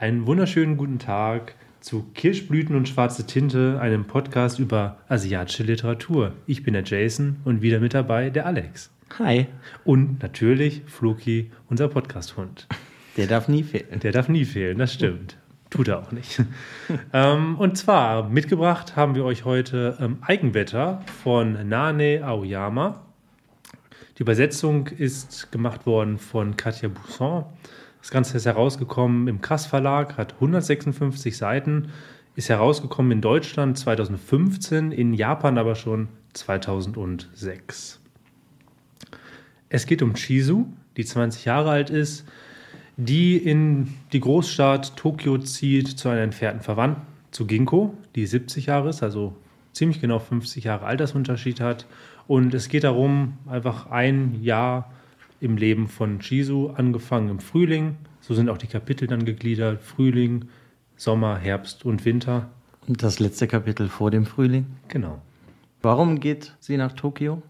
Einen wunderschönen guten Tag zu Kirschblüten und schwarze Tinte, einem Podcast über asiatische Literatur. Ich bin der Jason und wieder mit dabei der Alex. Hi. Und natürlich Floki, unser Podcast-Hund. Der darf nie fehlen. Der darf nie fehlen, das stimmt. Tut er auch nicht. ähm, und zwar mitgebracht haben wir euch heute ähm, Eigenwetter von Nane Aoyama. Die Übersetzung ist gemacht worden von Katja Bousson. Das Ganze ist herausgekommen im Kass Verlag, hat 156 Seiten, ist herausgekommen in Deutschland 2015, in Japan aber schon 2006. Es geht um Chizu, die 20 Jahre alt ist, die in die Großstadt Tokio zieht zu einer entfernten Verwandten, zu Ginkgo, die 70 Jahre ist, also ziemlich genau 50 Jahre Altersunterschied hat. Und es geht darum, einfach ein Jahr im Leben von Chizu, angefangen im Frühling. So sind auch die Kapitel dann gegliedert: Frühling, Sommer, Herbst und Winter. Und das letzte Kapitel vor dem Frühling? Genau. Warum geht sie nach Tokio?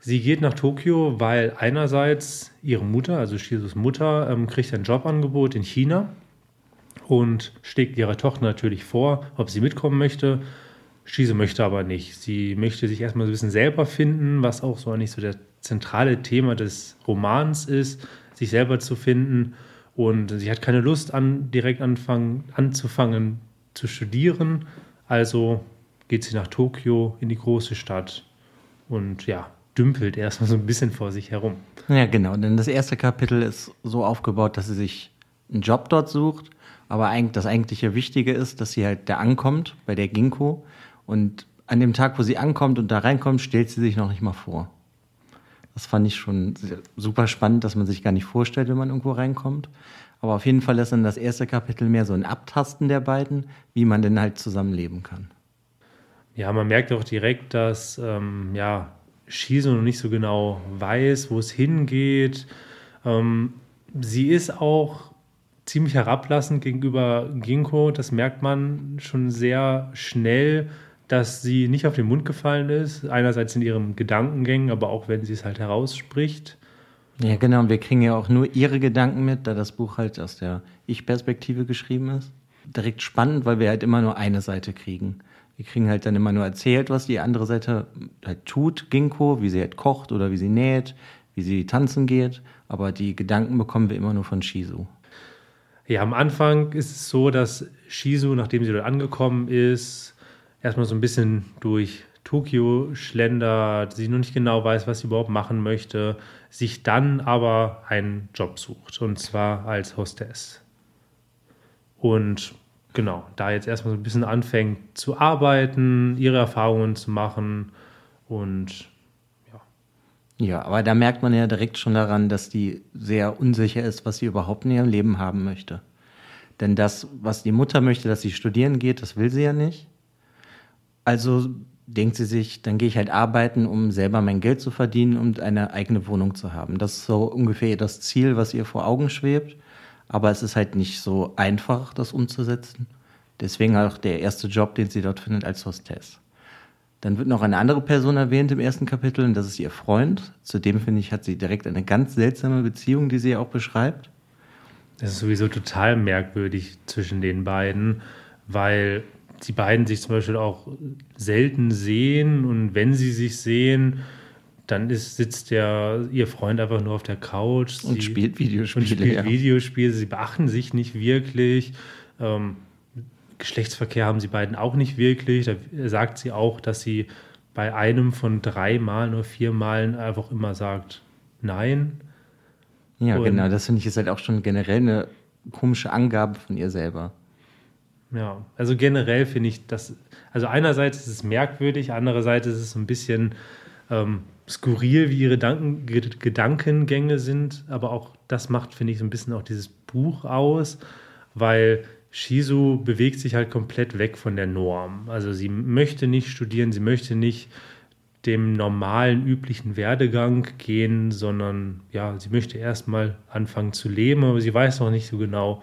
Sie geht nach Tokio, weil einerseits ihre Mutter, also Shizus Mutter, ähm, kriegt ein Jobangebot in China und schlägt ihrer Tochter natürlich vor, ob sie mitkommen möchte. Shizu möchte aber nicht. Sie möchte sich erstmal so ein bisschen selber finden, was auch so eigentlich so der zentrale Thema des Romans ist, sich selber zu finden. Und sie hat keine Lust an, direkt anfangen, anzufangen zu studieren. Also geht sie nach Tokio in die große Stadt und ja, dümpelt erstmal so ein bisschen vor sich herum. Ja, genau. Denn das erste Kapitel ist so aufgebaut, dass sie sich einen Job dort sucht. Aber das eigentliche Wichtige ist, dass sie halt da ankommt bei der Ginkgo. Und an dem Tag, wo sie ankommt und da reinkommt, stellt sie sich noch nicht mal vor. Das fand ich schon super spannend, dass man sich gar nicht vorstellt, wenn man irgendwo reinkommt. Aber auf jeden Fall ist dann das erste Kapitel mehr so ein Abtasten der beiden, wie man denn halt zusammenleben kann. Ja, man merkt auch direkt, dass ähm, ja, Shizu noch nicht so genau weiß, wo es hingeht. Ähm, sie ist auch ziemlich herablassend gegenüber Ginkgo. Das merkt man schon sehr schnell dass sie nicht auf den Mund gefallen ist, einerseits in ihren Gedankengängen, aber auch wenn sie es halt herausspricht. Ja, genau, und wir kriegen ja auch nur ihre Gedanken mit, da das Buch halt aus der Ich-Perspektive geschrieben ist. Direkt spannend, weil wir halt immer nur eine Seite kriegen. Wir kriegen halt dann immer nur erzählt, was die andere Seite halt tut, Ginkgo, wie sie halt kocht oder wie sie näht, wie sie tanzen geht, aber die Gedanken bekommen wir immer nur von Shizu. Ja, am Anfang ist es so, dass Shizu, nachdem sie dort angekommen ist, erstmal so ein bisschen durch Tokio schlendert, sie noch nicht genau weiß, was sie überhaupt machen möchte, sich dann aber einen Job sucht und zwar als Hostess. Und genau, da jetzt erstmal so ein bisschen anfängt zu arbeiten, ihre Erfahrungen zu machen und ja. Ja, aber da merkt man ja direkt schon daran, dass die sehr unsicher ist, was sie überhaupt in ihrem Leben haben möchte. Denn das, was die Mutter möchte, dass sie studieren geht, das will sie ja nicht. Also denkt sie sich, dann gehe ich halt arbeiten, um selber mein Geld zu verdienen und eine eigene Wohnung zu haben. Das ist so ungefähr das Ziel, was ihr vor Augen schwebt. Aber es ist halt nicht so einfach, das umzusetzen. Deswegen auch der erste Job, den sie dort findet als Hostess. Dann wird noch eine andere Person erwähnt im ersten Kapitel und das ist ihr Freund. Zudem finde ich, hat sie direkt eine ganz seltsame Beziehung, die sie auch beschreibt. Das ist sowieso total merkwürdig zwischen den beiden, weil die beiden sich zum Beispiel auch selten sehen und wenn sie sich sehen, dann ist, sitzt der, ihr Freund einfach nur auf der Couch. Und sie, spielt Videospiele. Und spielt ja. Videospiele. Sie beachten sich nicht wirklich. Ähm, Geschlechtsverkehr haben sie beiden auch nicht wirklich. Da sagt sie auch, dass sie bei einem von drei Malen oder vier Malen einfach immer sagt Nein. Ja, und genau. Das finde ich ist halt auch schon generell eine komische Angabe von ihr selber. Ja, also generell finde ich das, also einerseits ist es merkwürdig, andererseits ist es so ein bisschen ähm, skurril, wie ihre Danken, Gedankengänge sind, aber auch das macht, finde ich, so ein bisschen auch dieses Buch aus, weil Shizu bewegt sich halt komplett weg von der Norm. Also sie möchte nicht studieren, sie möchte nicht dem normalen, üblichen Werdegang gehen, sondern ja, sie möchte erstmal anfangen zu leben, aber sie weiß noch nicht so genau,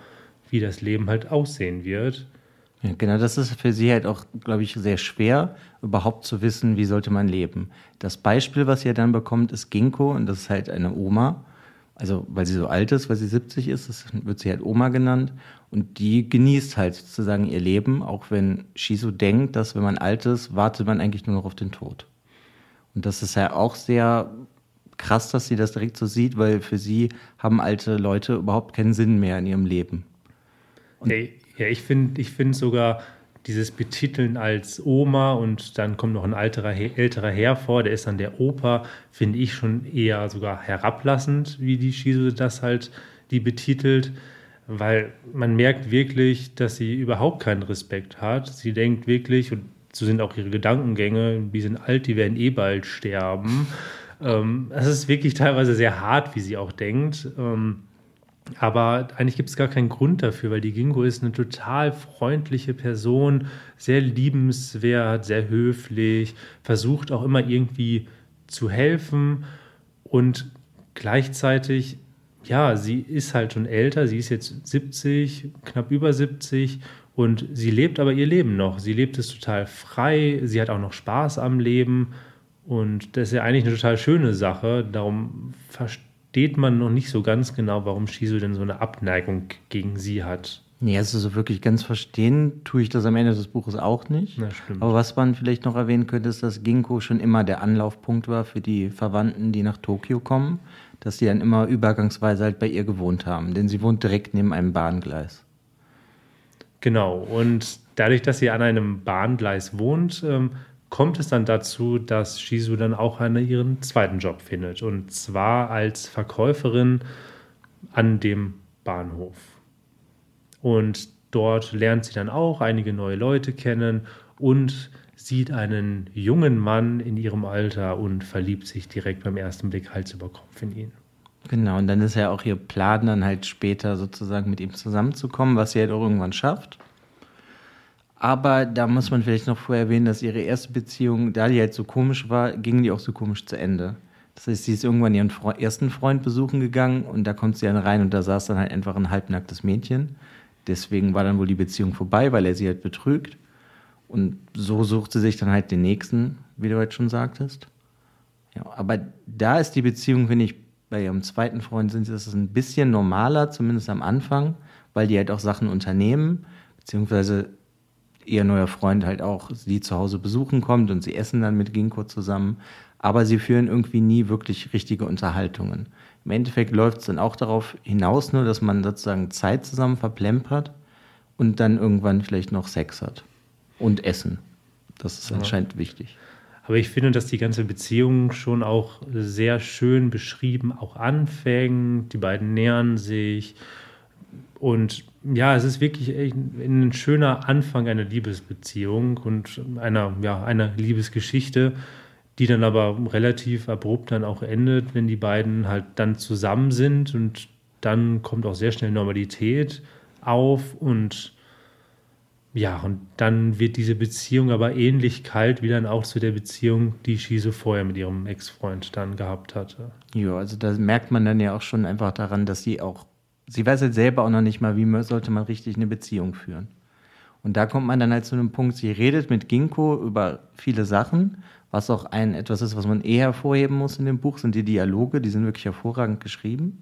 wie das Leben halt aussehen wird. Ja, genau, das ist für sie halt auch, glaube ich, sehr schwer, überhaupt zu wissen, wie sollte man leben. Das Beispiel, was ihr dann bekommt, ist Ginkgo und das ist halt eine Oma. also weil sie so alt ist, weil sie 70 ist, das wird sie halt Oma genannt. Und die genießt halt sozusagen ihr Leben, auch wenn Shizu denkt, dass wenn man alt ist, wartet man eigentlich nur noch auf den Tod. Und das ist ja auch sehr krass, dass sie das direkt so sieht, weil für sie haben alte Leute überhaupt keinen Sinn mehr in ihrem Leben. Hey, ja, ich finde ich find sogar dieses Betiteln als Oma und dann kommt noch ein alterer, älterer Herr vor, der ist dann der Opa, finde ich schon eher sogar herablassend, wie die Shizu das halt die betitelt, weil man merkt wirklich, dass sie überhaupt keinen Respekt hat. Sie denkt wirklich, und so sind auch ihre Gedankengänge, die sind alt, die werden eh bald sterben. Ähm, es ist wirklich teilweise sehr hart, wie sie auch denkt. Ähm, aber eigentlich gibt es gar keinen Grund dafür, weil die Gingo ist eine total freundliche Person, sehr liebenswert, sehr höflich, versucht auch immer irgendwie zu helfen und gleichzeitig, ja, sie ist halt schon älter, sie ist jetzt 70, knapp über 70 und sie lebt aber ihr Leben noch. Sie lebt es total frei, sie hat auch noch Spaß am Leben und das ist ja eigentlich eine total schöne Sache. Darum verstehe versteht man noch nicht so ganz genau, warum Shizu denn so eine Abneigung gegen sie hat. Nee, also so wirklich ganz verstehen tue ich das am Ende des Buches auch nicht. Na. Aber was man vielleicht noch erwähnen könnte, ist, dass Ginkgo schon immer der Anlaufpunkt war für die Verwandten, die nach Tokio kommen, dass sie dann immer übergangsweise halt bei ihr gewohnt haben, denn sie wohnt direkt neben einem Bahngleis. Genau, und dadurch, dass sie an einem Bahngleis wohnt, ähm, kommt es dann dazu, dass Shizu dann auch einen, ihren zweiten Job findet. Und zwar als Verkäuferin an dem Bahnhof. Und dort lernt sie dann auch einige neue Leute kennen und sieht einen jungen Mann in ihrem Alter und verliebt sich direkt beim ersten Blick Hals über Kopf in ihn. Genau, und dann ist ja auch ihr Plan, dann halt später sozusagen mit ihm zusammenzukommen, was sie halt auch irgendwann schafft. Aber da muss man vielleicht noch vorher erwähnen, dass ihre erste Beziehung, da die halt so komisch war, ging die auch so komisch zu Ende. Das heißt, sie ist irgendwann ihren Fre ersten Freund besuchen gegangen und da kommt sie dann rein und da saß dann halt einfach ein halbnacktes Mädchen. Deswegen war dann wohl die Beziehung vorbei, weil er sie halt betrügt. Und so sucht sie sich dann halt den nächsten, wie du heute schon sagtest. Ja, aber da ist die Beziehung, finde ich, bei ihrem zweiten Freund sind sie, das ein bisschen normaler, zumindest am Anfang, weil die halt auch Sachen unternehmen, beziehungsweise ihr neuer Freund halt auch sie zu Hause besuchen kommt und sie essen dann mit Ginkgo zusammen. Aber sie führen irgendwie nie wirklich richtige Unterhaltungen. Im Endeffekt läuft es dann auch darauf hinaus, nur dass man sozusagen Zeit zusammen verplempert und dann irgendwann vielleicht noch Sex hat. Und Essen. Das ist anscheinend ja. wichtig. Aber ich finde, dass die ganze Beziehung schon auch sehr schön beschrieben auch anfängt. Die beiden nähern sich und ja, es ist wirklich ein schöner Anfang einer Liebesbeziehung und einer, ja, einer Liebesgeschichte, die dann aber relativ abrupt dann auch endet, wenn die beiden halt dann zusammen sind und dann kommt auch sehr schnell Normalität auf und ja, und dann wird diese Beziehung aber ähnlich kalt wie dann auch zu der Beziehung, die Shizu vorher mit ihrem Ex-Freund dann gehabt hatte. Ja, also da merkt man dann ja auch schon einfach daran, dass sie auch sie weiß halt selber auch noch nicht mal, wie sollte man richtig eine Beziehung führen. Und da kommt man dann halt zu einem Punkt, sie redet mit Ginkgo über viele Sachen, was auch ein etwas ist, was man eher hervorheben muss in dem Buch, sind die Dialoge, die sind wirklich hervorragend geschrieben.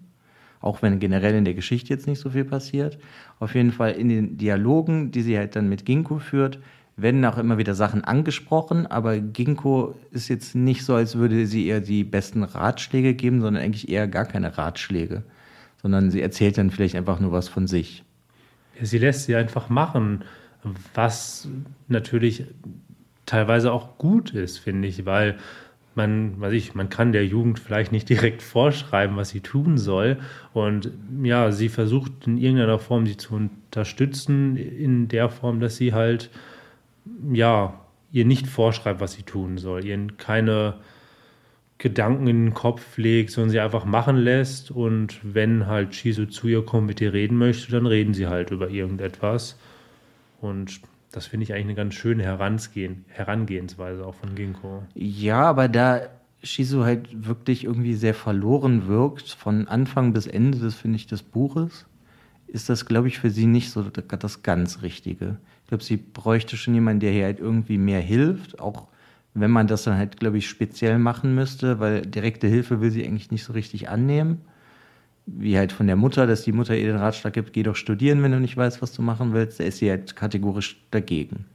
Auch wenn generell in der Geschichte jetzt nicht so viel passiert. Auf jeden Fall in den Dialogen, die sie halt dann mit Ginkgo führt, werden auch immer wieder Sachen angesprochen, aber Ginkgo ist jetzt nicht so, als würde sie ihr die besten Ratschläge geben, sondern eigentlich eher gar keine Ratschläge sondern sie erzählt dann vielleicht einfach nur was von sich. Sie lässt sie einfach machen, was natürlich teilweise auch gut ist, finde ich, weil man, weiß ich, man kann der Jugend vielleicht nicht direkt vorschreiben, was sie tun soll. Und ja, sie versucht in irgendeiner Form sie zu unterstützen, in der Form, dass sie halt, ja, ihr nicht vorschreibt, was sie tun soll, ihr keine Gedanken in den Kopf legt, sondern sie einfach machen lässt und wenn halt Shizu zu ihr kommt, mit ihr reden möchte, dann reden sie halt über irgendetwas. Und das finde ich eigentlich eine ganz schöne Herangehen, Herangehensweise auch von Ginkgo. Ja, aber da Shizu halt wirklich irgendwie sehr verloren wirkt, von Anfang bis Ende des, finde ich, des Buches, ist das, glaube ich, für sie nicht so das ganz Richtige. Ich glaube, sie bräuchte schon jemanden, der hier halt irgendwie mehr hilft, auch wenn man das dann halt, glaube ich, speziell machen müsste, weil direkte Hilfe will sie eigentlich nicht so richtig annehmen. wie halt von der Mutter, dass die Mutter ihr den Ratschlag gibt, geh doch studieren, wenn du nicht weißt, was du machen willst, da ist sie halt kategorisch dagegen.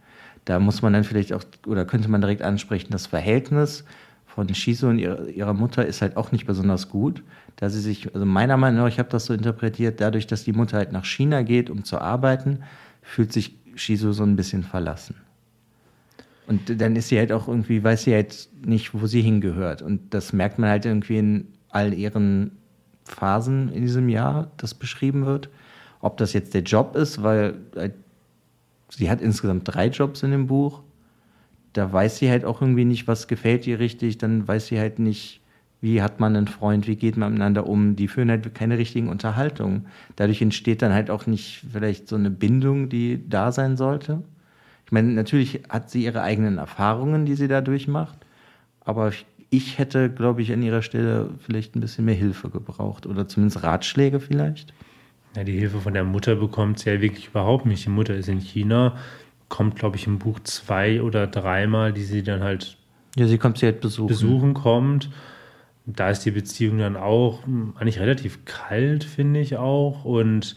Da muss man dann vielleicht auch, oder könnte man direkt ansprechen, das Verhältnis von Shizu und ihrer, Mutter ist halt auch nicht besonders gut, da sie sich, also meiner Meinung nach, ich habe das so interpretiert, dadurch, dass die Mutter halt nach China geht, um zu arbeiten, fühlt sich Shizu so ein bisschen verlassen. Und dann ist sie halt auch irgendwie, weiß sie halt nicht, wo sie hingehört. Und das merkt man halt irgendwie in all ihren Phasen in diesem Jahr, das beschrieben wird. Ob das jetzt der Job ist, weil halt, sie hat insgesamt drei Jobs in dem Buch. Da weiß sie halt auch irgendwie nicht, was gefällt ihr richtig. Dann weiß sie halt nicht, wie hat man einen Freund, wie geht man miteinander um. Die führen halt keine richtigen Unterhaltungen. Dadurch entsteht dann halt auch nicht vielleicht so eine Bindung, die da sein sollte. Ich meine, natürlich hat sie ihre eigenen Erfahrungen, die sie dadurch macht. Aber ich ich hätte, glaube ich, an ihrer Stelle vielleicht ein bisschen mehr Hilfe gebraucht oder zumindest Ratschläge vielleicht. Ja, die Hilfe von der Mutter bekommt sie ja wirklich überhaupt nicht. Die Mutter ist in China, kommt, glaube ich, im Buch zwei oder dreimal, die sie dann halt, ja, sie kommt sie halt besuchen. besuchen kommt. Da ist die Beziehung dann auch eigentlich relativ kalt, finde ich auch. Und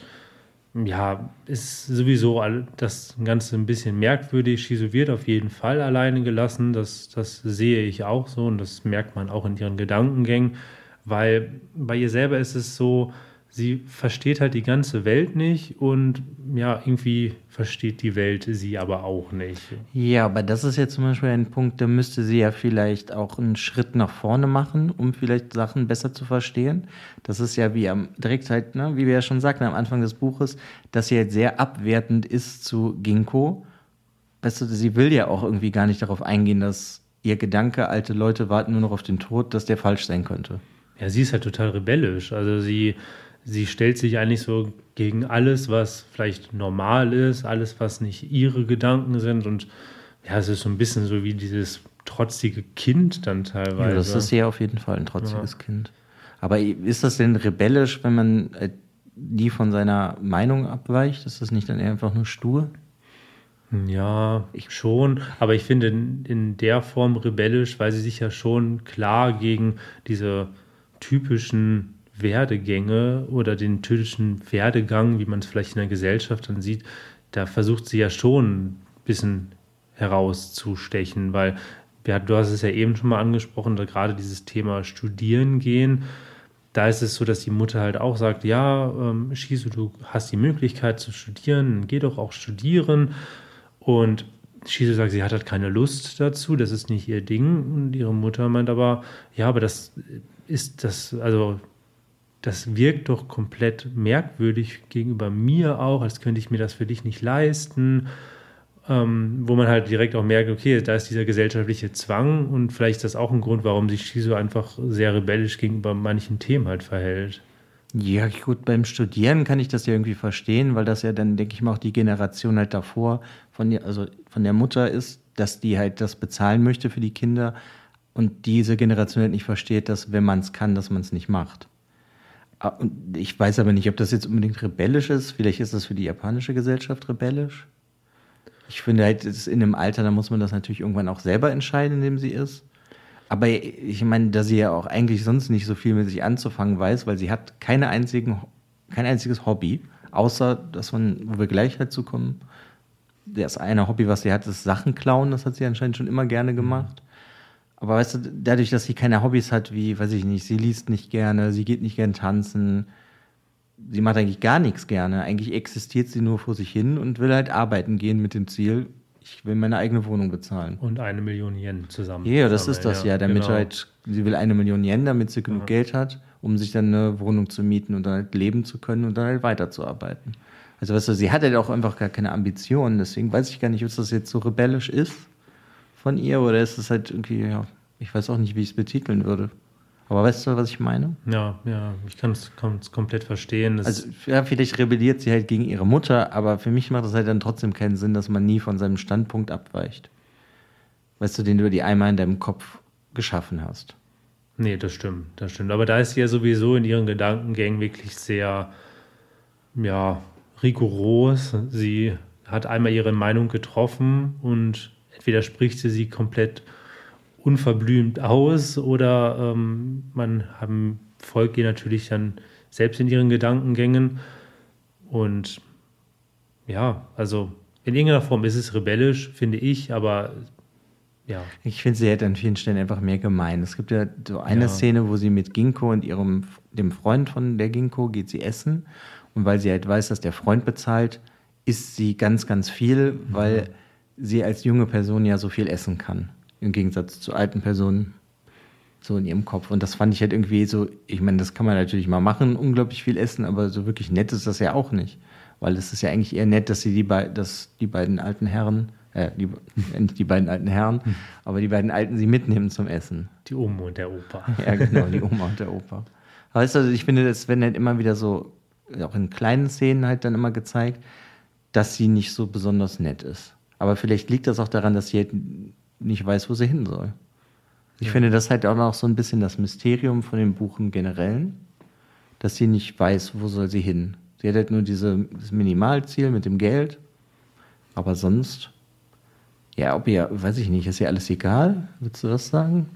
ja, ist sowieso das Ganze ein bisschen merkwürdig. Shizu wird auf jeden Fall alleine gelassen. Das, das sehe ich auch so und das merkt man auch in ihren Gedankengängen, weil bei ihr selber ist es so, sie versteht halt die ganze Welt nicht und ja, irgendwie versteht die Welt sie aber auch nicht. Ja, aber das ist ja zum Beispiel ein Punkt, da müsste sie ja vielleicht auch einen Schritt nach vorne machen, um vielleicht Sachen besser zu verstehen. Das ist ja wie am direkt halt, ne, wie wir ja schon sagten am Anfang des Buches, dass sie halt sehr abwertend ist zu Ginkgo. Weißt du, sie will ja auch irgendwie gar nicht darauf eingehen, dass ihr Gedanke, alte Leute warten nur noch auf den Tod, dass der falsch sein könnte. Ja, sie ist halt total rebellisch. Also sie sie stellt sich eigentlich so gegen alles, was vielleicht normal ist, alles, was nicht ihre Gedanken sind. Und ja, es ist so ein bisschen so wie dieses trotzige Kind dann teilweise. Ja, das ist ja auf jeden Fall ein trotziges ja. Kind. Aber ist das denn rebellisch, wenn man äh, nie von seiner Meinung abweicht? Ist das nicht dann eher einfach nur stur? Ja, ich schon. Aber ich finde in, in der Form rebellisch, weil sie sich ja schon klar gegen diese typischen Werdegänge oder den typischen Werdegang, wie man es vielleicht in der Gesellschaft dann sieht, da versucht sie ja schon ein bisschen herauszustechen, weil du hast es ja eben schon mal angesprochen, da gerade dieses Thema Studieren gehen, da ist es so, dass die Mutter halt auch sagt, ja, ähm, Shizu, du hast die Möglichkeit zu studieren, geh doch auch studieren. Und Shizu sagt, sie hat halt keine Lust dazu, das ist nicht ihr Ding. Und ihre Mutter meint aber, ja, aber das ist das, also das wirkt doch komplett merkwürdig gegenüber mir auch, als könnte ich mir das für dich nicht leisten. Ähm, wo man halt direkt auch merkt, okay, da ist dieser gesellschaftliche Zwang und vielleicht ist das auch ein Grund, warum sich Shizu einfach sehr rebellisch gegenüber manchen Themen halt verhält. Ja, gut, beim Studieren kann ich das ja irgendwie verstehen, weil das ja dann, denke ich mal, auch die Generation halt davor von, also von der Mutter ist, dass die halt das bezahlen möchte für die Kinder und diese Generation halt nicht versteht, dass wenn man es kann, dass man es nicht macht. Ah, ich weiß aber nicht, ob das jetzt unbedingt rebellisch ist. Vielleicht ist das für die japanische Gesellschaft rebellisch. Ich finde halt, in einem Alter, da muss man das natürlich irgendwann auch selber entscheiden, in dem sie ist. Aber ich meine, da sie ja auch eigentlich sonst nicht so viel mit sich anzufangen weiß, weil sie hat keine einzigen, kein einziges Hobby, außer dass man, wo wir gleich dazu kommen, das eine Hobby, was sie hat, ist Sachen klauen. Das hat sie anscheinend schon immer gerne gemacht. Aber weißt du, dadurch, dass sie keine Hobbys hat, wie, weiß ich nicht, sie liest nicht gerne, sie geht nicht gern tanzen, sie macht eigentlich gar nichts gerne. Eigentlich existiert sie nur vor sich hin und will halt arbeiten gehen mit dem Ziel, ich will meine eigene Wohnung bezahlen. Und eine Million Yen zusammen. Ja, das ist das ja, ja damit genau. halt, sie will eine Million Yen, damit sie genug ja. Geld hat, um sich dann eine Wohnung zu mieten und dann halt leben zu können und dann halt weiterzuarbeiten. Also weißt du, sie hat halt auch einfach gar keine Ambitionen, deswegen weiß ich gar nicht, ob das jetzt so rebellisch ist von ihr oder ist es halt irgendwie, ja, ich weiß auch nicht, wie ich es betiteln würde. Aber weißt du, was ich meine? Ja, ja, ich kann es komplett verstehen. Das also, ja, vielleicht rebelliert sie halt gegen ihre Mutter, aber für mich macht es halt dann trotzdem keinen Sinn, dass man nie von seinem Standpunkt abweicht. Weißt du, den du dir einmal in deinem Kopf geschaffen hast. Nee, das stimmt, das stimmt. Aber da ist sie ja sowieso in ihren Gedankengängen wirklich sehr, ja, rigoros. Sie hat einmal ihre Meinung getroffen und entweder spricht sie sie komplett unverblümt aus oder ähm, man haben, folgt ihr natürlich dann selbst in ihren Gedankengängen. Und ja, also in irgendeiner Form ist es rebellisch, finde ich, aber ja. Ich finde, sie hätte an vielen Stellen einfach mehr gemein. Es gibt ja so eine ja. Szene, wo sie mit Ginkgo und ihrem, dem Freund von der Ginkgo geht sie essen. Und weil sie halt weiß, dass der Freund bezahlt, isst sie ganz, ganz viel, mhm. Sie als junge Person ja so viel essen kann. Im Gegensatz zu alten Personen so in ihrem Kopf. Und das fand ich halt irgendwie so, ich meine, das kann man natürlich mal machen, unglaublich viel essen, aber so wirklich nett ist das ja auch nicht. Weil es ist ja eigentlich eher nett, dass sie die, be dass die beiden alten Herren, äh, die, nicht die beiden alten Herren, hm. aber die beiden Alten sie mitnehmen zum Essen. Die Oma und der Opa. ja, genau, die Oma und der Opa. Aber weißt du, also ich finde, es werden halt immer wieder so, auch in kleinen Szenen halt dann immer gezeigt, dass sie nicht so besonders nett ist. Aber vielleicht liegt das auch daran, dass sie halt nicht weiß, wo sie hin soll. Ich ja. finde, das halt auch noch so ein bisschen das Mysterium von dem Buch im Generellen, dass sie nicht weiß, wo soll sie hin. Sie hat halt nur diese, dieses Minimalziel mit dem Geld, aber sonst, ja, ob ihr, weiß ich nicht, ist ihr alles egal? Würdest du das sagen?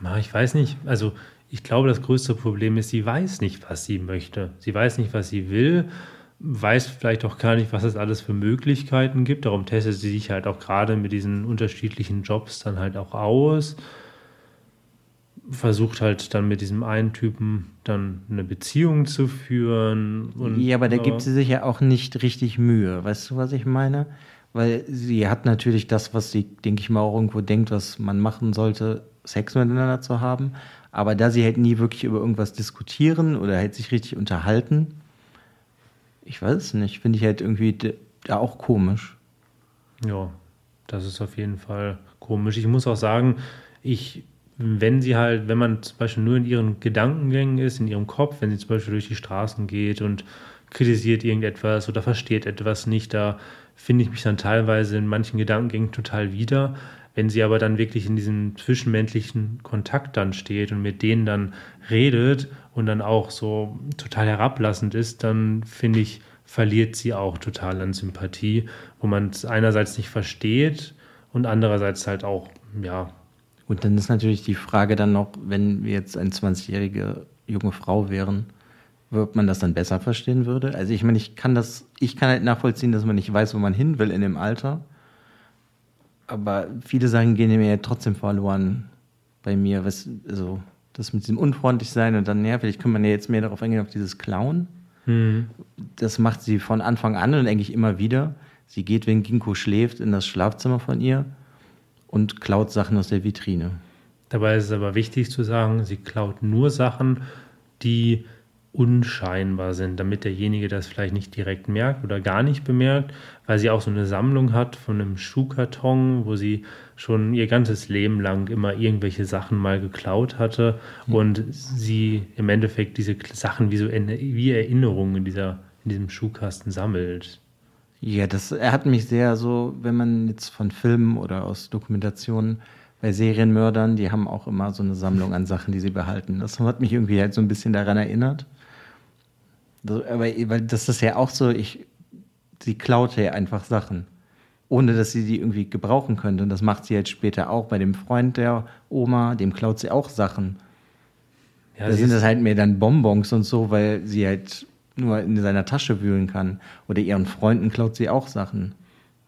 Na, ich weiß nicht. Also, ich glaube, das größte Problem ist, sie weiß nicht, was sie möchte. Sie weiß nicht, was sie will, weiß vielleicht auch gar nicht, was es alles für Möglichkeiten gibt. Darum testet sie sich halt auch gerade mit diesen unterschiedlichen Jobs dann halt auch aus versucht halt dann mit diesem einen Typen dann eine Beziehung zu führen. Und, ja, aber da gibt sie sich ja auch nicht richtig Mühe. Weißt du, was ich meine? Weil sie hat natürlich das, was sie, denke ich mal, auch irgendwo denkt, was man machen sollte, Sex miteinander zu haben. Aber da sie halt nie wirklich über irgendwas diskutieren oder halt sich richtig unterhalten, ich weiß es nicht, finde ich halt irgendwie da auch komisch. Ja, das ist auf jeden Fall komisch. Ich muss auch sagen, ich wenn sie halt, wenn man zum Beispiel nur in ihren Gedankengängen ist, in ihrem Kopf, wenn sie zum Beispiel durch die Straßen geht und kritisiert irgendetwas oder versteht etwas nicht, da finde ich mich dann teilweise in manchen Gedankengängen total wieder. Wenn sie aber dann wirklich in diesem zwischenmenschlichen Kontakt dann steht und mit denen dann redet und dann auch so total herablassend ist, dann finde ich, verliert sie auch total an Sympathie, wo man es einerseits nicht versteht und andererseits halt auch, ja, und dann ist natürlich die Frage dann noch, wenn wir jetzt eine 20-jährige junge Frau wären, ob man das dann besser verstehen würde. Also ich meine, ich kann das, ich kann halt nachvollziehen, dass man nicht weiß, wo man hin will in dem Alter. Aber viele Sachen gehen mir ja trotzdem verloren bei mir. Was, also das mit diesem unfreundlich sein und dann, ja, vielleicht kann man ja jetzt mehr darauf eingehen, auf dieses Klauen. Mhm. Das macht sie von Anfang an und eigentlich immer wieder. Sie geht, wenn Ginkgo schläft, in das Schlafzimmer von ihr und klaut Sachen aus der Vitrine. Dabei ist es aber wichtig zu sagen, sie klaut nur Sachen, die unscheinbar sind, damit derjenige das vielleicht nicht direkt merkt oder gar nicht bemerkt, weil sie auch so eine Sammlung hat von einem Schuhkarton, wo sie schon ihr ganzes Leben lang immer irgendwelche Sachen mal geklaut hatte mhm. und sie im Endeffekt diese Sachen wie so wie Erinnerungen in, dieser, in diesem Schuhkasten sammelt. Ja, das er hat mich sehr so, wenn man jetzt von Filmen oder aus Dokumentationen bei Serienmördern, die haben auch immer so eine Sammlung an Sachen, die sie behalten. Das hat mich irgendwie halt so ein bisschen daran erinnert. Aber weil das ist ja auch so, ich, sie klaute ja einfach Sachen, ohne dass sie die irgendwie gebrauchen könnte. Und das macht sie jetzt später auch bei dem Freund der Oma, dem klaut sie auch Sachen. Ja, da sind das halt mehr dann Bonbons und so, weil sie halt nur in seiner Tasche wühlen kann. Oder ihren Freunden klaut sie auch Sachen.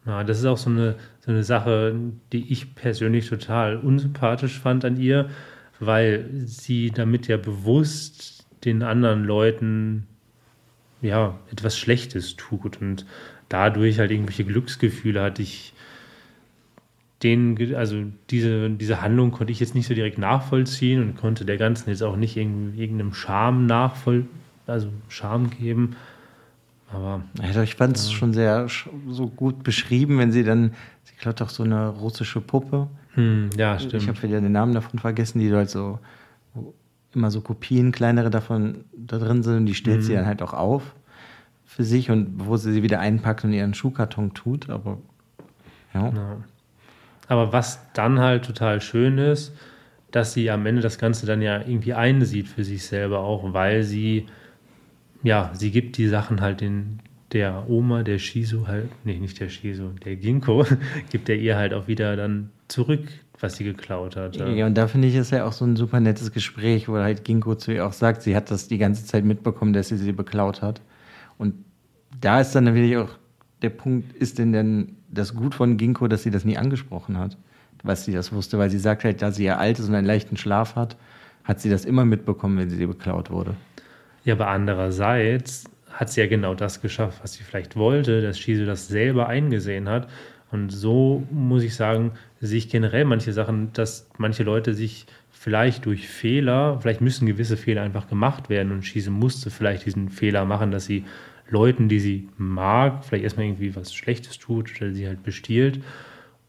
Ja, das ist auch so eine, so eine Sache, die ich persönlich total unsympathisch fand an ihr, weil sie damit ja bewusst den anderen Leuten ja etwas Schlechtes tut und dadurch halt irgendwelche Glücksgefühle hat. Ich den, also diese, diese Handlung konnte ich jetzt nicht so direkt nachvollziehen und konnte der Ganzen jetzt auch nicht irgendeinem Charme nachvollziehen also Charme geben. Aber. Also ich fand es ja. schon sehr so gut beschrieben, wenn sie dann, sie klaut auch so eine russische Puppe. Hm, ja, stimmt. Ich habe wieder den Namen davon vergessen, die halt so immer so Kopien, kleinere davon da drin sind und die stellt hm. sie dann halt auch auf für sich und wo sie sie wieder einpackt und ihren Schuhkarton tut, aber ja. ja. Aber was dann halt total schön ist, dass sie am Ende das Ganze dann ja irgendwie einsieht für sich selber auch, weil sie ja, sie gibt die Sachen halt den, der Oma, der Shizu halt, nee, nicht der Shizu, der Ginkgo, gibt er ihr halt auch wieder dann zurück, was sie geklaut hat. Ja, ja und da finde ich es ja auch so ein super nettes Gespräch, wo halt Ginkgo zu ihr auch sagt, sie hat das die ganze Zeit mitbekommen, dass sie sie beklaut hat. Und da ist dann natürlich auch der Punkt, ist denn denn das Gut von Ginkgo, dass sie das nie angesprochen hat, was sie das wusste, weil sie sagt halt, da sie ja alt ist und einen leichten Schlaf hat, hat sie das immer mitbekommen, wenn sie beklaut wurde. Ja, aber andererseits hat sie ja genau das geschafft, was sie vielleicht wollte, dass Shizu das selber eingesehen hat. Und so muss ich sagen, sehe ich generell manche Sachen, dass manche Leute sich vielleicht durch Fehler, vielleicht müssen gewisse Fehler einfach gemacht werden und Shizu musste vielleicht diesen Fehler machen, dass sie Leuten, die sie mag, vielleicht erstmal irgendwie was Schlechtes tut oder sie halt bestiehlt.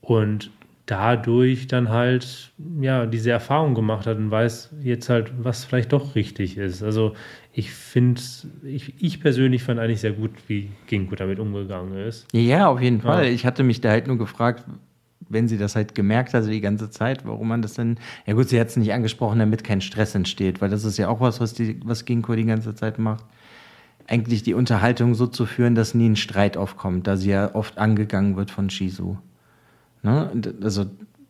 Und dadurch dann halt ja diese Erfahrung gemacht hat und weiß jetzt halt, was vielleicht doch richtig ist. Also ich finde, ich, ich persönlich fand eigentlich sehr gut, wie Ginkgo damit umgegangen ist. Ja, auf jeden Fall. Ja. Ich hatte mich da halt nur gefragt, wenn sie das halt gemerkt hatte die ganze Zeit, warum man das denn. Ja gut, sie hat es nicht angesprochen, damit kein Stress entsteht, weil das ist ja auch was, was, die, was Ginkgo die ganze Zeit macht. Eigentlich die Unterhaltung so zu führen, dass nie ein Streit aufkommt, da sie ja oft angegangen wird von Shizu. Ne? Also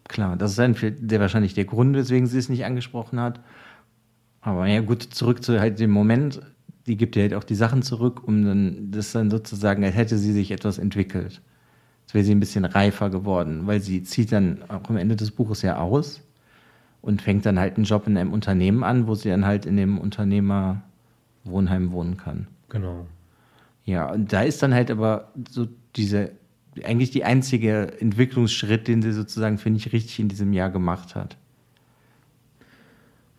klar, das ist dann sehr wahrscheinlich der Grund, weswegen sie es nicht angesprochen hat. Aber ja, gut, zurück zu halt dem Moment, die gibt ihr halt auch die Sachen zurück, um dann das dann sozusagen, als hätte sie sich etwas entwickelt. Jetzt wäre sie ein bisschen reifer geworden, weil sie zieht dann auch am Ende des Buches ja aus und fängt dann halt einen Job in einem Unternehmen an, wo sie dann halt in dem Unternehmerwohnheim wohnen kann. Genau. Ja, und da ist dann halt aber so diese eigentlich die einzige Entwicklungsschritt, den sie sozusagen, finde ich, richtig in diesem Jahr gemacht hat.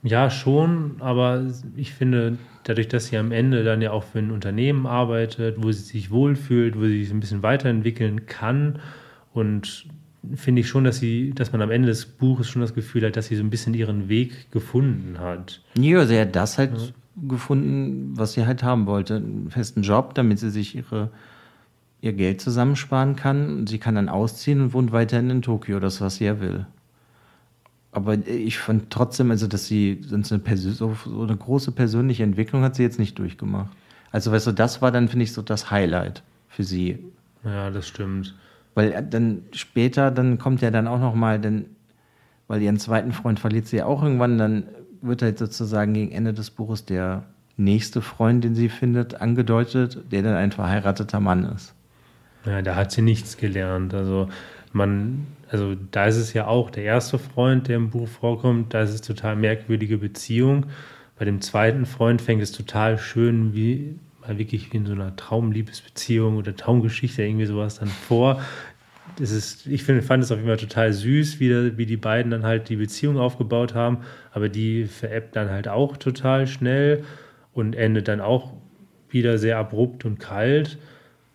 Ja, schon, aber ich finde, dadurch, dass sie am Ende dann ja auch für ein Unternehmen arbeitet, wo sie sich wohlfühlt, wo sie sich ein bisschen weiterentwickeln kann und finde ich schon, dass sie, dass man am Ende des Buches schon das Gefühl hat, dass sie so ein bisschen ihren Weg gefunden hat. Ja, sie hat das halt ja. gefunden, was sie halt haben wollte. Einen festen Job, damit sie sich ihre ihr Geld zusammensparen kann. Sie kann dann ausziehen und wohnt weiterhin in Tokio, das, was sie ja will. Aber ich fand trotzdem, also, dass sie sonst eine, so, eine große persönliche Entwicklung hat sie jetzt nicht durchgemacht. Also, weißt du, das war dann, finde ich, so das Highlight für sie. Ja, das stimmt. Weil dann später, dann kommt ja dann auch noch mal, denn, weil ihren zweiten Freund verliert sie ja auch irgendwann, dann wird halt sozusagen gegen Ende des Buches der nächste Freund, den sie findet, angedeutet, der dann ein verheirateter Mann ist. Ja, da hat sie nichts gelernt. Also man, also da ist es ja auch der erste Freund, der im Buch vorkommt, da ist es total merkwürdige Beziehung. Bei dem zweiten Freund fängt es total schön wie wirklich wie in so einer Traumliebesbeziehung oder Traumgeschichte irgendwie sowas dann vor. Das ist, ich finde, fand es auf jeden Fall total süß, wie, wie die beiden dann halt die Beziehung aufgebaut haben, aber die veräppt dann halt auch total schnell und endet dann auch wieder sehr abrupt und kalt.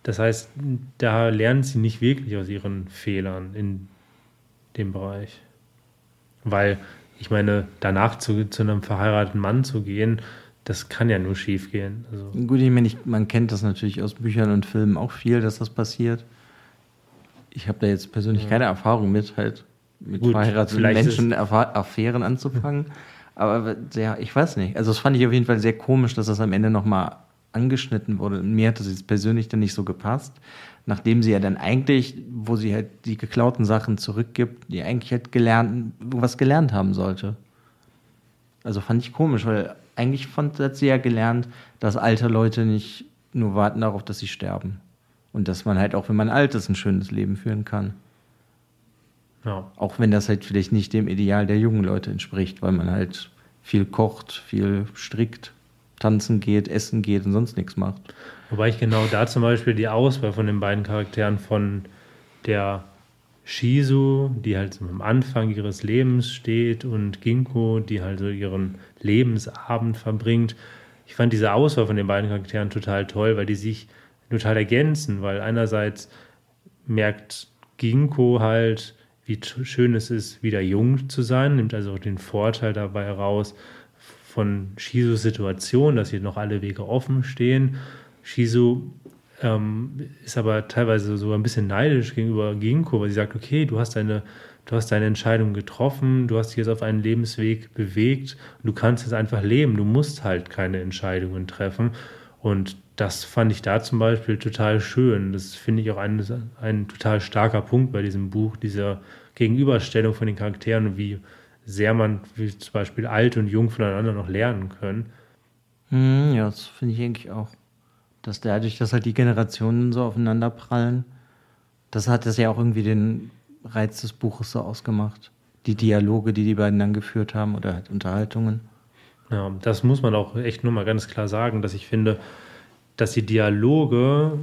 Das heißt, da lernen sie nicht wirklich aus ihren Fehlern in dem Bereich. Weil, ich meine, danach zu, zu einem verheirateten Mann zu gehen, das kann ja nur schief gehen. Also Gut, ich meine, ich, man kennt das natürlich aus Büchern und Filmen auch viel, dass das passiert. Ich habe da jetzt persönlich ja. keine Erfahrung mit, halt mit Gut, verheirateten Menschen Affären anzufangen. Aber ja, ich weiß nicht. Also das fand ich auf jeden Fall sehr komisch, dass das am Ende nochmal angeschnitten wurde. Mir hat das jetzt persönlich dann nicht so gepasst, nachdem sie ja dann eigentlich, wo sie halt die geklauten Sachen zurückgibt, die eigentlich halt gelernt, was gelernt haben sollte. Also fand ich komisch, weil eigentlich fand, hat sie ja gelernt, dass alte Leute nicht nur warten darauf, dass sie sterben. Und dass man halt auch, wenn man alt ist, ein schönes Leben führen kann. Ja. Auch wenn das halt vielleicht nicht dem Ideal der jungen Leute entspricht, weil man halt viel kocht, viel strickt tanzen geht, essen geht und sonst nichts macht. Wobei ich genau da zum Beispiel die Auswahl von den beiden Charakteren von der Shizu, die halt am Anfang ihres Lebens steht, und Ginkgo, die halt so ihren Lebensabend verbringt. Ich fand diese Auswahl von den beiden Charakteren total toll, weil die sich total ergänzen, weil einerseits merkt Ginkgo halt, wie schön es ist, wieder jung zu sein, nimmt also auch den Vorteil dabei raus, von Shizus Situation, dass hier noch alle Wege offen stehen. Shizu ähm, ist aber teilweise so ein bisschen neidisch gegenüber Ginkgo, weil sie sagt, okay, du hast deine, du hast deine Entscheidung getroffen, du hast dich jetzt auf einen Lebensweg bewegt du kannst jetzt einfach leben, du musst halt keine Entscheidungen treffen. Und das fand ich da zum Beispiel total schön. Das finde ich auch ein, ein total starker Punkt bei diesem Buch, dieser Gegenüberstellung von den Charakteren wie sehr man, wie zum Beispiel alt und jung voneinander noch lernen können. Hm, ja, das finde ich eigentlich auch. Dass dadurch, dass halt die Generationen so aufeinander prallen, das hat es ja auch irgendwie den Reiz des Buches so ausgemacht. Die Dialoge, die die beiden dann geführt haben oder halt Unterhaltungen. Ja, das muss man auch echt nur mal ganz klar sagen, dass ich finde, dass die Dialoge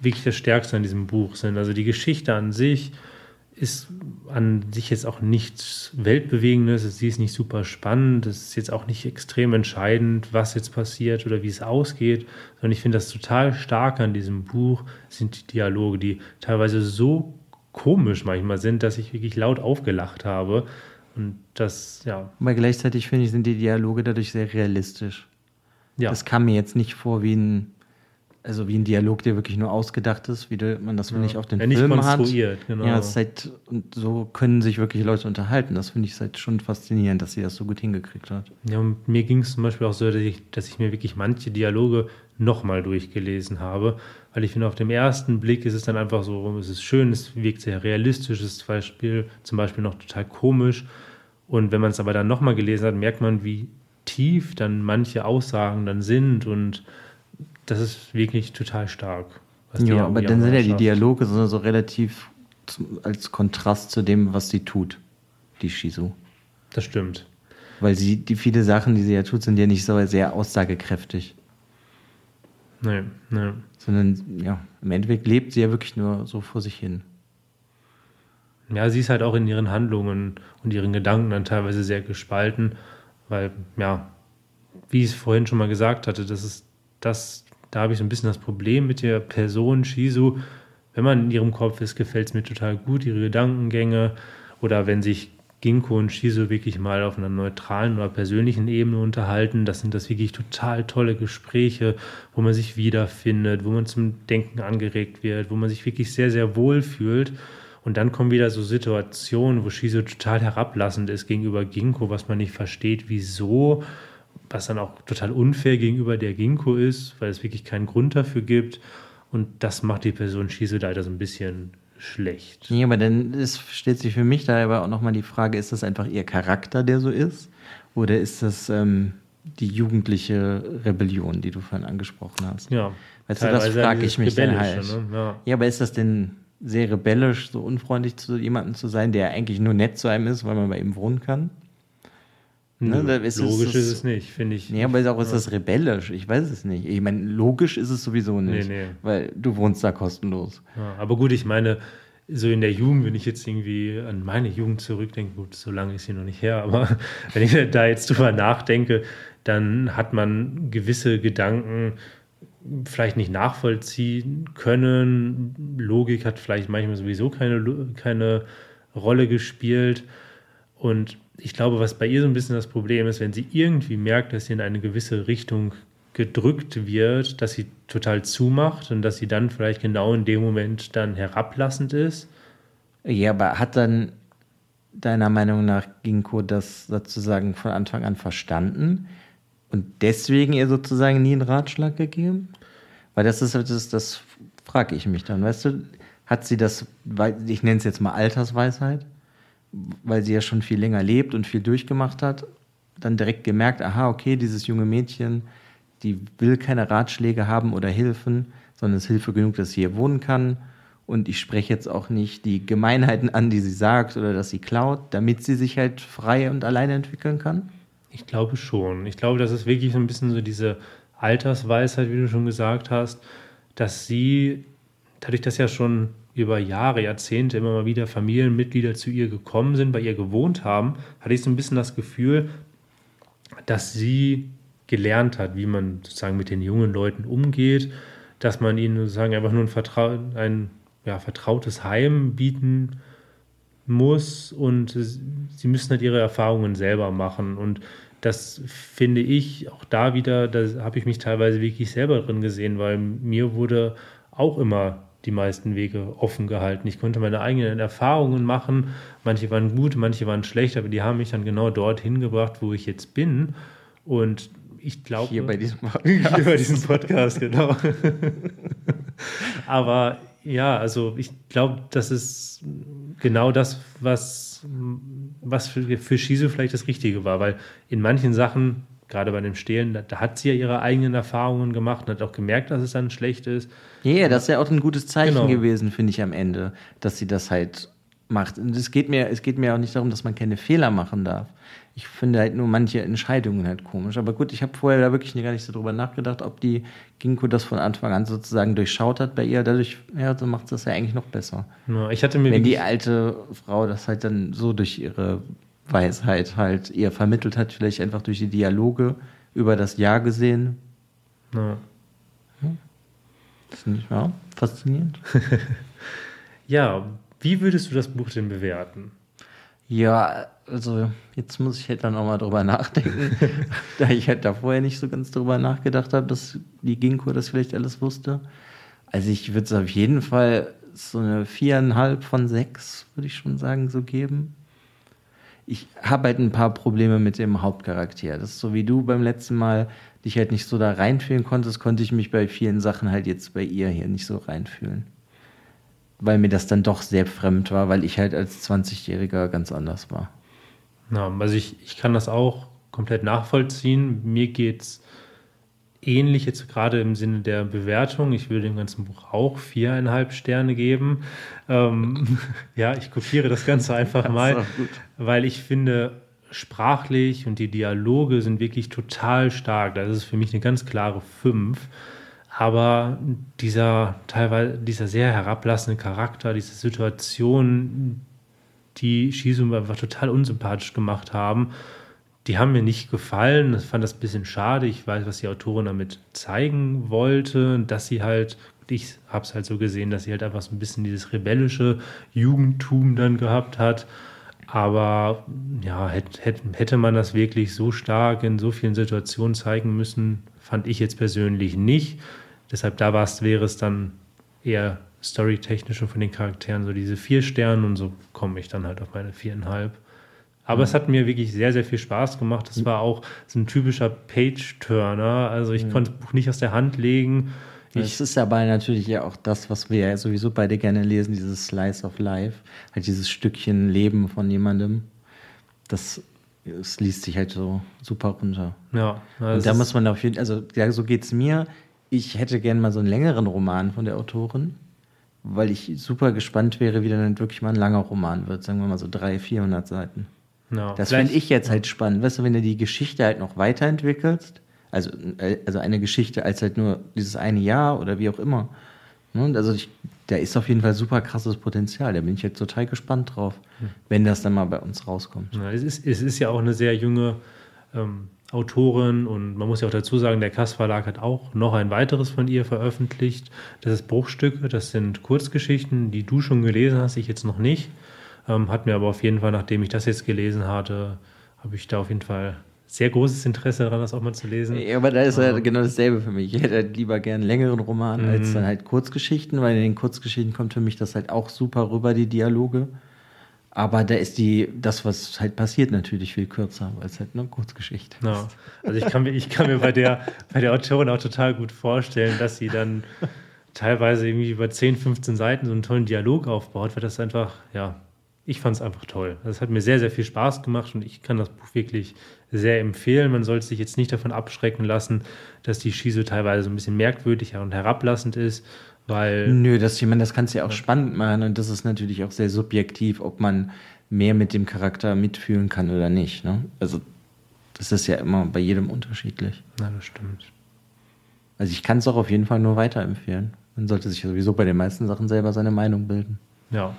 wirklich das Stärkste an diesem Buch sind. Also die Geschichte an sich ist an sich jetzt auch nichts Weltbewegendes, sie ist nicht super spannend, es ist jetzt auch nicht extrem entscheidend, was jetzt passiert oder wie es ausgeht, sondern ich finde das total stark an diesem Buch sind die Dialoge, die teilweise so komisch manchmal sind, dass ich wirklich laut aufgelacht habe. Und das, ja. Aber gleichzeitig finde ich, sind die Dialoge dadurch sehr realistisch. Ja. Das kam mir jetzt nicht vor wie ein, also wie ein Dialog, der wirklich nur ausgedacht ist, wie man das, ja. ich, auf den ja, Filmen nicht konstruiert, hat. Genau. Ja, es ist halt, und so können sich wirklich Leute unterhalten. Das finde ich halt schon faszinierend, dass sie das so gut hingekriegt hat. Ja, und mir ging es zum Beispiel auch so, dass ich, dass ich mir wirklich manche Dialoge nochmal durchgelesen habe, weil ich finde, auf dem ersten Blick ist es dann einfach so, es ist schön, es wirkt sehr realistisch, es ist zum Beispiel, zum Beispiel noch total komisch. Und wenn man es aber dann nochmal gelesen hat, merkt man, wie tief dann manche Aussagen dann sind und das ist wirklich total stark. Ja, aber dann sind ja die Dialoge so, so relativ als Kontrast zu dem, was sie tut, die Shizu. Das stimmt. Weil sie, die viele Sachen, die sie ja tut, sind ja nicht so sehr aussagekräftig. Nee, nee. Sondern, ja, im Endeffekt lebt sie ja wirklich nur so vor sich hin. Ja, sie ist halt auch in ihren Handlungen und ihren Gedanken dann teilweise sehr gespalten, weil, ja, wie ich es vorhin schon mal gesagt hatte, das ist das, da habe ich so ein bisschen das Problem mit der Person Shizu. Wenn man in ihrem Kopf ist, gefällt es mir total gut, ihre Gedankengänge. Oder wenn sich Ginkgo und Shizu wirklich mal auf einer neutralen oder persönlichen Ebene unterhalten. Das sind das wirklich total tolle Gespräche, wo man sich wiederfindet, wo man zum Denken angeregt wird, wo man sich wirklich sehr, sehr wohl fühlt. Und dann kommen wieder so Situationen, wo Shizu total herablassend ist gegenüber Ginkgo, was man nicht versteht, wieso, was dann auch total unfair gegenüber der Ginkgo ist, weil es wirklich keinen Grund dafür gibt. Und das macht die Person Shizu leider so ein bisschen schlecht. Ja, aber dann ist, stellt sich für mich da aber auch nochmal die Frage, ist das einfach ihr Charakter, der so ist? Oder ist das ähm, die jugendliche Rebellion, die du vorhin angesprochen hast? Ja. Weißt du, das frage ich mich dann halt. Ne? Ja. ja, aber ist das denn sehr rebellisch, so unfreundlich zu jemandem zu sein, der eigentlich nur nett zu einem ist, weil man bei ihm wohnen kann? Ne, da ist logisch es, ist es nicht, finde ich. Nee, aber ist auch ist das rebellisch. Ich weiß es nicht. Ich meine, logisch ist es sowieso nicht. Nee, nee. Weil du wohnst da kostenlos. Ja, aber gut, ich meine, so in der Jugend, wenn ich jetzt irgendwie an meine Jugend zurückdenke, gut, so lange ist sie noch nicht her, aber wenn ich da jetzt drüber nachdenke, dann hat man gewisse Gedanken vielleicht nicht nachvollziehen können. Logik hat vielleicht manchmal sowieso keine, keine Rolle gespielt. Und ich glaube, was bei ihr so ein bisschen das Problem ist, wenn sie irgendwie merkt, dass sie in eine gewisse Richtung gedrückt wird, dass sie total zumacht und dass sie dann vielleicht genau in dem Moment dann herablassend ist. Ja, aber hat dann deiner Meinung nach Ginkgo das sozusagen von Anfang an verstanden und deswegen ihr sozusagen nie einen Ratschlag gegeben? Weil das ist das, das frage ich mich dann, weißt du, hat sie das, ich nenne es jetzt mal Altersweisheit, weil sie ja schon viel länger lebt und viel durchgemacht hat, dann direkt gemerkt, aha, okay, dieses junge Mädchen, die will keine Ratschläge haben oder Hilfen, sondern es ist Hilfe genug, dass sie hier wohnen kann. Und ich spreche jetzt auch nicht die Gemeinheiten an, die sie sagt oder dass sie klaut, damit sie sich halt frei und alleine entwickeln kann? Ich glaube schon. Ich glaube, das ist wirklich so ein bisschen so diese Altersweisheit, wie du schon gesagt hast, dass sie, dadurch, dass ja schon über Jahre, Jahrzehnte immer mal wieder Familienmitglieder zu ihr gekommen sind, bei ihr gewohnt haben, hatte ich so ein bisschen das Gefühl, dass sie gelernt hat, wie man sozusagen mit den jungen Leuten umgeht, dass man ihnen sozusagen einfach nur ein, Vertrau ein ja, vertrautes Heim bieten muss und sie müssen halt ihre Erfahrungen selber machen. Und das finde ich auch da wieder, da habe ich mich teilweise wirklich selber drin gesehen, weil mir wurde auch immer die meisten Wege offen gehalten. Ich konnte meine eigenen Erfahrungen machen. Manche waren gut, manche waren schlecht, aber die haben mich dann genau dorthin gebracht, wo ich jetzt bin. Und ich glaube. Hier bei diesem Podcast. Hier bei diesem Podcast, genau. Aber ja, also ich glaube, das ist genau das, was, was für, für Shizu vielleicht das Richtige war, weil in manchen Sachen, gerade bei dem Stehlen, da, da hat sie ja ihre eigenen Erfahrungen gemacht und hat auch gemerkt, dass es dann schlecht ist. Ja, yeah, das ist ja auch ein gutes Zeichen Genau. gewesen, finde ich am Ende, dass sie das halt macht. Und es geht mir, es geht mir auch nicht darum, dass man keine Fehler machen darf. Ich finde halt nur manche Entscheidungen halt komisch. Aber gut, ich habe vorher da wirklich gar nicht so drüber nachgedacht, ob die Ginko das von Anfang an sozusagen durchschaut hat bei ihr. Dadurch, ja, so macht das ja eigentlich noch besser. Ja, ich hatte mir Wenn die alte Frau das halt dann so durch ihre Weisheit halt ihr vermittelt hat, vielleicht einfach durch die Dialoge über das Jahr gesehen. ja. Das finde ich ja faszinierend. ja, wie würdest du das Buch denn bewerten? Ja, also jetzt muss ich halt dann auch mal drüber nachdenken, da ich halt da vorher nicht so ganz drüber nachgedacht habe, dass die Ginkgo das vielleicht alles wusste. Also ich würde es auf jeden Fall so eine viereinhalb von sechs, würde ich schon sagen, so geben. Ich habe halt ein paar Probleme mit dem Hauptcharakter. Das ist so wie du beim letzten Mal dich halt nicht so da reinfühlen konntest, konnte ich mich bei vielen Sachen halt jetzt bei ihr hier nicht so reinfühlen. Weil mir das dann doch sehr fremd war, weil ich halt als 20-Jähriger ganz anders war. Ja, also ich, ich kann das auch komplett nachvollziehen. Mir geht es ähnlich jetzt gerade im Sinne der Bewertung. Ich würde dem ganzen Buch auch viereinhalb Sterne geben. Ähm, ja, ich kopiere das Ganze einfach mal, weil ich finde, sprachlich und die Dialoge sind wirklich total stark. Das ist für mich eine ganz klare Fünf. Aber dieser teilweise, dieser sehr herablassende Charakter, diese Situation, die Shizu einfach total unsympathisch gemacht haben, die haben mir nicht gefallen. Ich fand das ein bisschen schade. Ich weiß, was die Autorin damit zeigen wollte, dass sie halt, ich habe es halt so gesehen, dass sie halt einfach so ein bisschen dieses rebellische Jugendtum dann gehabt hat. Aber ja, hätte, hätte, man das wirklich so stark in so vielen Situationen zeigen müssen, fand ich jetzt persönlich nicht. Deshalb da war's, wäre es dann eher storytechnisch und von den Charakteren so diese vier Sterne und so komme ich dann halt auf meine viereinhalb. Aber es hat mir wirklich sehr, sehr viel Spaß gemacht. Es war auch so ein typischer Page-Turner. Also ich konnte das Buch nicht aus der Hand legen. Es ist aber natürlich ja auch das, was wir ja sowieso beide gerne lesen, dieses Slice of Life, halt dieses Stückchen Leben von jemandem. Das, das liest sich halt so super runter. ja, Und also da es muss man auf jeden also ja, so geht's mir. Ich hätte gern mal so einen längeren Roman von der Autorin, weil ich super gespannt wäre, wie dann wirklich mal ein langer Roman wird. Sagen wir mal so 300, 400 Seiten. ja, Das finde ich jetzt halt spannend. Weißt du, wenn du die Geschichte halt noch weiterentwickelst, also, äh, also eine Geschichte als halt nur dieses eine Jahr oder wie auch immer. Ne? Und Also ich, da ist auf jeden Fall super krasses Potenzial. Da bin ich jetzt total gespannt drauf, wenn das dann mal bei uns rauskommt. Ja, es, ist, es ist ja auch eine sehr junge ähm, Autorin und man muss ja auch dazu sagen, der Kass Verlag hat auch noch ein weiteres von ihr veröffentlicht. Das ist Bruchstücke, das sind Kurzgeschichten, die du schon gelesen hast, ich jetzt noch nicht. Ähm, hat mir aber auf jeden Fall, nachdem ich das jetzt gelesen hatte, habe ich da auf jeden Fall sehr großes Interesse daran, das auch mal zu lesen. Ja, aber da ist ja genau dasselbe für mich. Ich hätte halt lieber gern einen längeren Roman als dann halt Kurzgeschichten, weil in den Kurzgeschichten kommt für mich das halt auch super rüber, die Dialoge. Aber da ist die, das, was halt passiert, natürlich viel kürzer, weil es halt eine Kurzgeschichte ist. Ja. Also ich kann mir, ich kann mir bei der, bei der Autorin auch total gut vorstellen, dass sie dann teilweise irgendwie über 10, 15 Seiten so einen tollen Dialog aufbaut, weil das einfach, ja, ich fand es einfach toll. Das hat mir sehr, sehr viel Spaß gemacht und ich kann das Buch wirklich sehr empfehlen. Man sollte sich jetzt nicht davon abschrecken lassen, dass die Shizu teilweise so ein bisschen merkwürdig und herablassend ist, weil Nö, das, ich meine, das kannst du ja auch spannend machen und das ist natürlich auch sehr subjektiv, ob man mehr mit dem Charakter mitfühlen kann oder nicht. Ne? Also das ist ja immer bei jedem unterschiedlich. na, das stimmt. Also ich kann es auch auf jeden Fall nur weiterempfehlen. Man sollte sich sowieso bei den meisten Sachen selber seine Meinung bilden. Ja.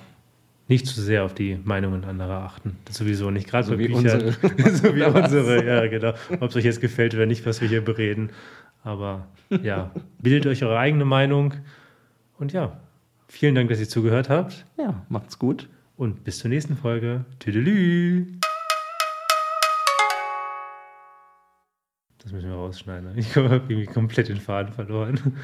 Nicht zu sehr auf die Meinungen anderer achten. Das sowieso nicht. Gerade So bei wie Büchern. unsere. so wie unsere, ja, genau. Ob es euch jetzt gefällt oder nicht, was wir hier bereden. Aber ja, bildet euch eure eigene Meinung. Und ja, vielen Dank, dass ihr zugehört habt. Ja, macht's gut. Und bis zur nächsten Folge. Tüdelü. Das müssen wir rausschneiden. Ich habe irgendwie komplett den Faden verloren.